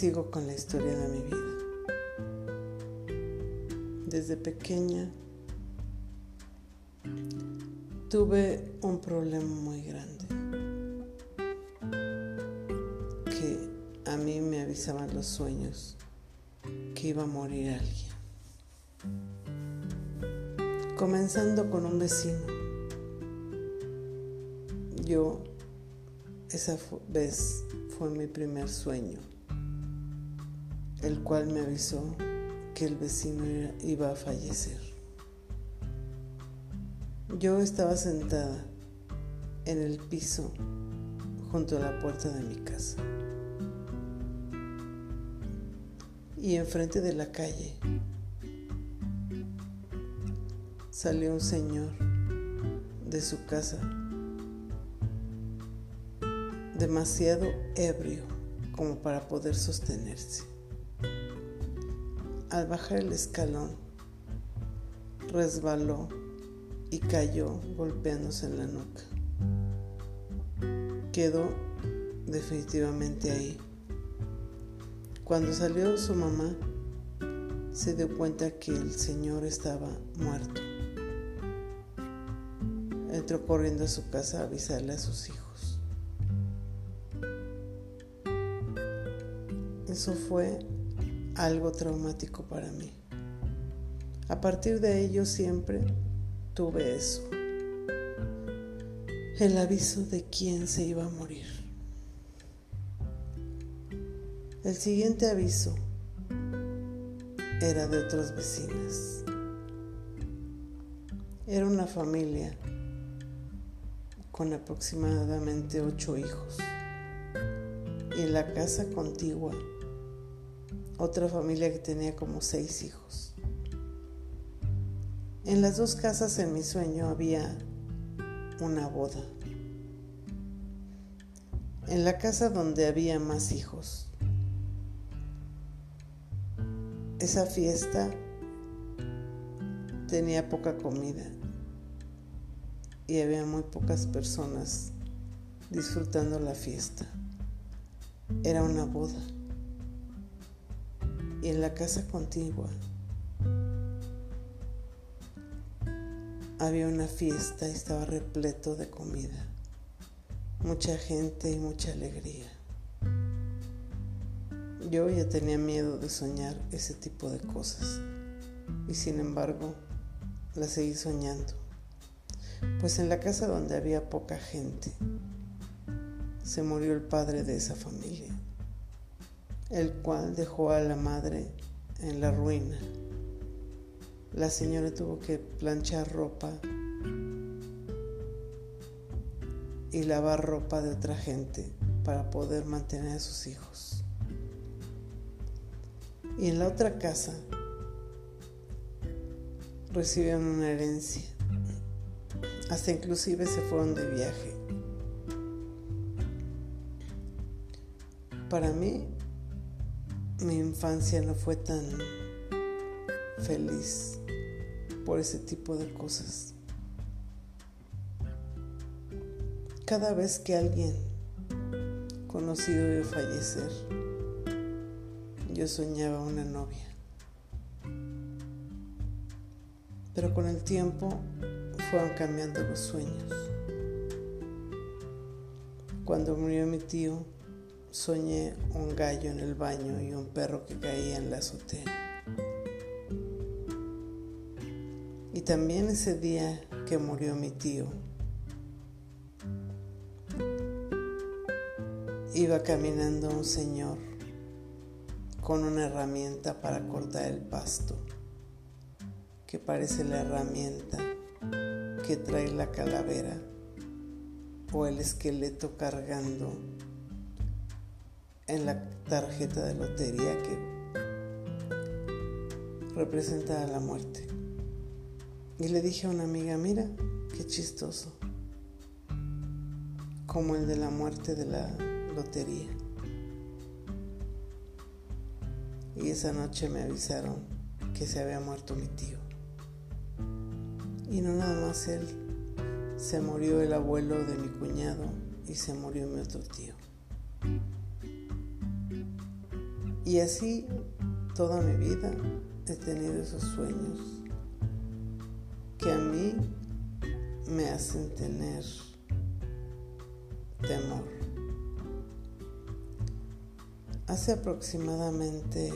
sigo con la historia de mi vida. Desde pequeña tuve un problema muy grande que a mí me avisaban los sueños que iba a morir alguien. Comenzando con un vecino. Yo esa vez fue mi primer sueño, el cual me avisó que el vecino iba a fallecer. Yo estaba sentada en el piso junto a la puerta de mi casa. Y enfrente de la calle salió un señor de su casa, demasiado ebrio como para poder sostenerse. Al bajar el escalón, resbaló y cayó golpeándose en la nuca. Quedó definitivamente ahí. Cuando salió su mamá, se dio cuenta que el señor estaba muerto entró corriendo a su casa a avisarle a sus hijos. Eso fue algo traumático para mí. A partir de ello siempre tuve eso. El aviso de quién se iba a morir. El siguiente aviso era de otras vecinas. Era una familia con aproximadamente ocho hijos. Y la casa contigua, otra familia que tenía como seis hijos. En las dos casas en mi sueño había una boda. En la casa donde había más hijos. Esa fiesta tenía poca comida y había muy pocas personas disfrutando la fiesta. Era una boda. Y en la casa contigua había una fiesta y estaba repleto de comida. Mucha gente y mucha alegría. Yo ya tenía miedo de soñar ese tipo de cosas y sin embargo la seguí soñando pues en la casa donde había poca gente se murió el padre de esa familia, el cual dejó a la madre en la ruina. La señora tuvo que planchar ropa y lavar ropa de otra gente para poder mantener a sus hijos. Y en la otra casa recibieron una herencia hasta inclusive se fueron de viaje. Para mí, mi infancia no fue tan feliz por ese tipo de cosas. Cada vez que alguien conocido a fallecer, yo soñaba una novia. Pero con el tiempo fueron cambiando los sueños. Cuando murió mi tío, soñé un gallo en el baño y un perro que caía en la azotea. Y también ese día que murió mi tío, iba caminando un señor con una herramienta para cortar el pasto, que parece la herramienta que trae la calavera o el esqueleto cargando en la tarjeta de lotería que representa a la muerte. Y le dije a una amiga, mira, qué chistoso, como el de la muerte de la lotería. Y esa noche me avisaron que se había muerto mi tío. Y no nada más él, se murió el abuelo de mi cuñado y se murió mi otro tío. Y así toda mi vida he tenido esos sueños que a mí me hacen tener temor. Hace aproximadamente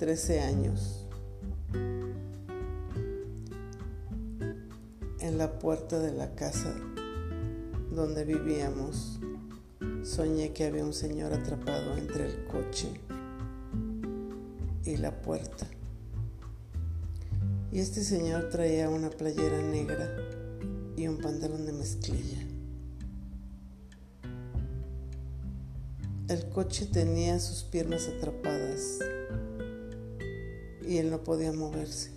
13 años, en la puerta de la casa donde vivíamos, soñé que había un señor atrapado entre el coche y la puerta. Y este señor traía una playera negra y un pantalón de mezclilla. El coche tenía sus piernas atrapadas y él no podía moverse.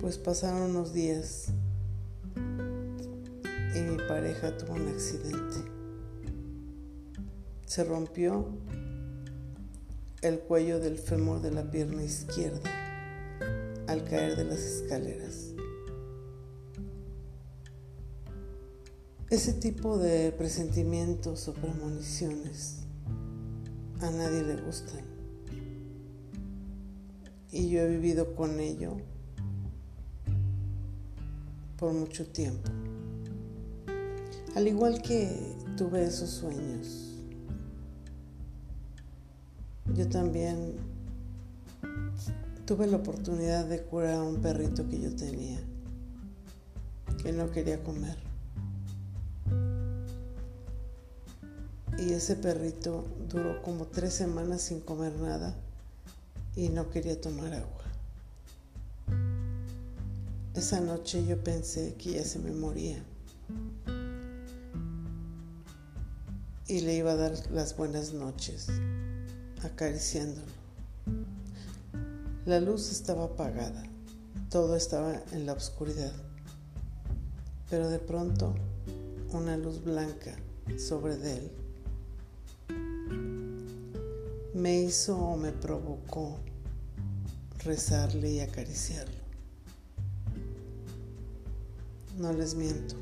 Pues pasaron unos días y mi pareja tuvo un accidente. Se rompió el cuello del fémur de la pierna izquierda al caer de las escaleras. Ese tipo de presentimientos o premoniciones a nadie le gustan. Y yo he vivido con ello por mucho tiempo. Al igual que tuve esos sueños yo también tuve la oportunidad de curar a un perrito que yo tenía, que no quería comer. Y ese perrito duró como tres semanas sin comer nada y no quería tomar agua. Esa noche yo pensé que ya se me moría. Y le iba a dar las buenas noches acariciándolo. La luz estaba apagada, todo estaba en la oscuridad, pero de pronto una luz blanca sobre él me hizo o me provocó rezarle y acariciarlo. No les miento,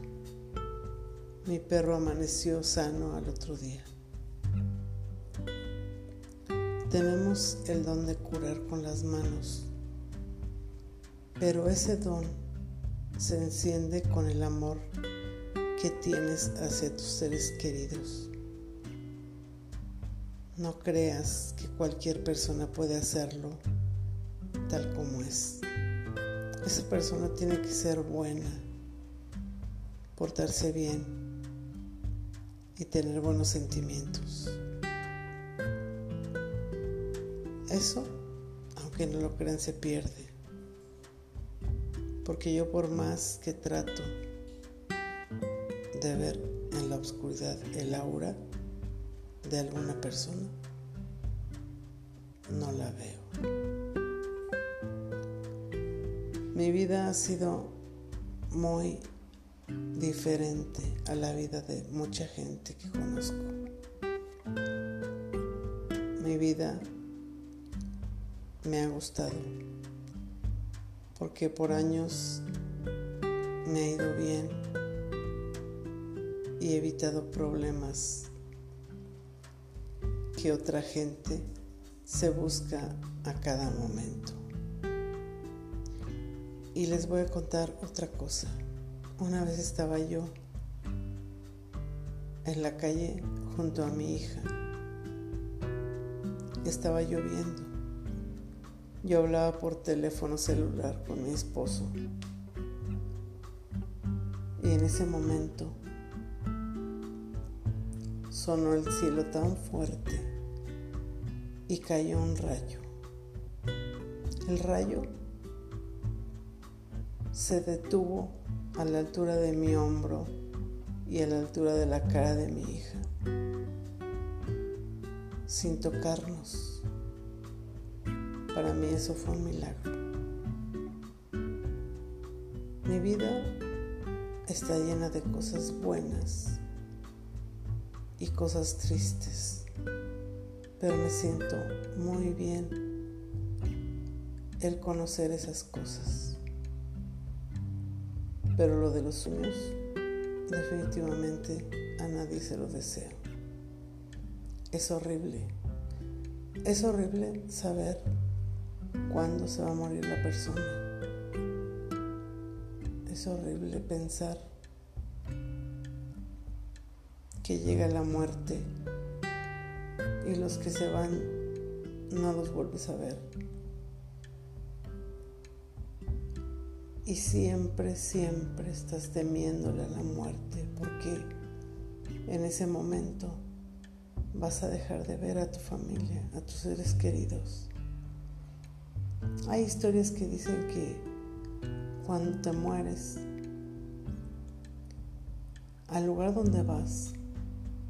mi perro amaneció sano al otro día. Tenemos el don de curar con las manos, pero ese don se enciende con el amor que tienes hacia tus seres queridos. No creas que cualquier persona puede hacerlo tal como es. Esa persona tiene que ser buena, portarse bien y tener buenos sentimientos. Eso, aunque no lo crean, se pierde. Porque yo por más que trato de ver en la oscuridad el aura de alguna persona, no la veo. Mi vida ha sido muy diferente a la vida de mucha gente que conozco. Mi vida me ha gustado, porque por años me ha ido bien y he evitado problemas que otra gente se busca a cada momento. Y les voy a contar otra cosa. Una vez estaba yo en la calle junto a mi hija. Estaba lloviendo yo hablaba por teléfono celular con mi esposo. Y en ese momento sonó el cielo tan fuerte y cayó un rayo. El rayo se detuvo a la altura de mi hombro y a la altura de la cara de mi hija, sin tocarnos. Para mí eso fue un milagro. Mi vida está llena de cosas buenas y cosas tristes, pero me siento muy bien el conocer esas cosas. Pero lo de los sueños, definitivamente a nadie se lo deseo. es horrible. Es horrible saber cuándo se va a morir la persona. Es horrible pensar que llega la muerte y los que se van no los vuelves a ver. Y siempre, siempre estás temiéndole a la muerte porque en ese momento vas a dejar de ver a tu familia, a tus seres queridos. Hay historias que dicen que cuando te mueres, al lugar donde vas,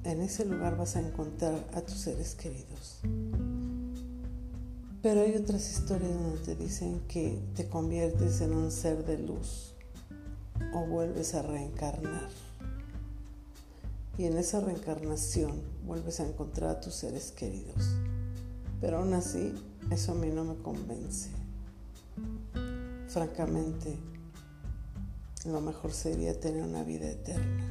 en ese lugar vas a encontrar a tus seres queridos. Pero hay otras historias donde te dicen que te conviertes en un ser de luz o vuelves a reencarnar. Y en esa reencarnación vuelves a encontrar a tus seres queridos. Pero aún así, eso a mí no me convence. Francamente, lo mejor sería tener una vida eterna.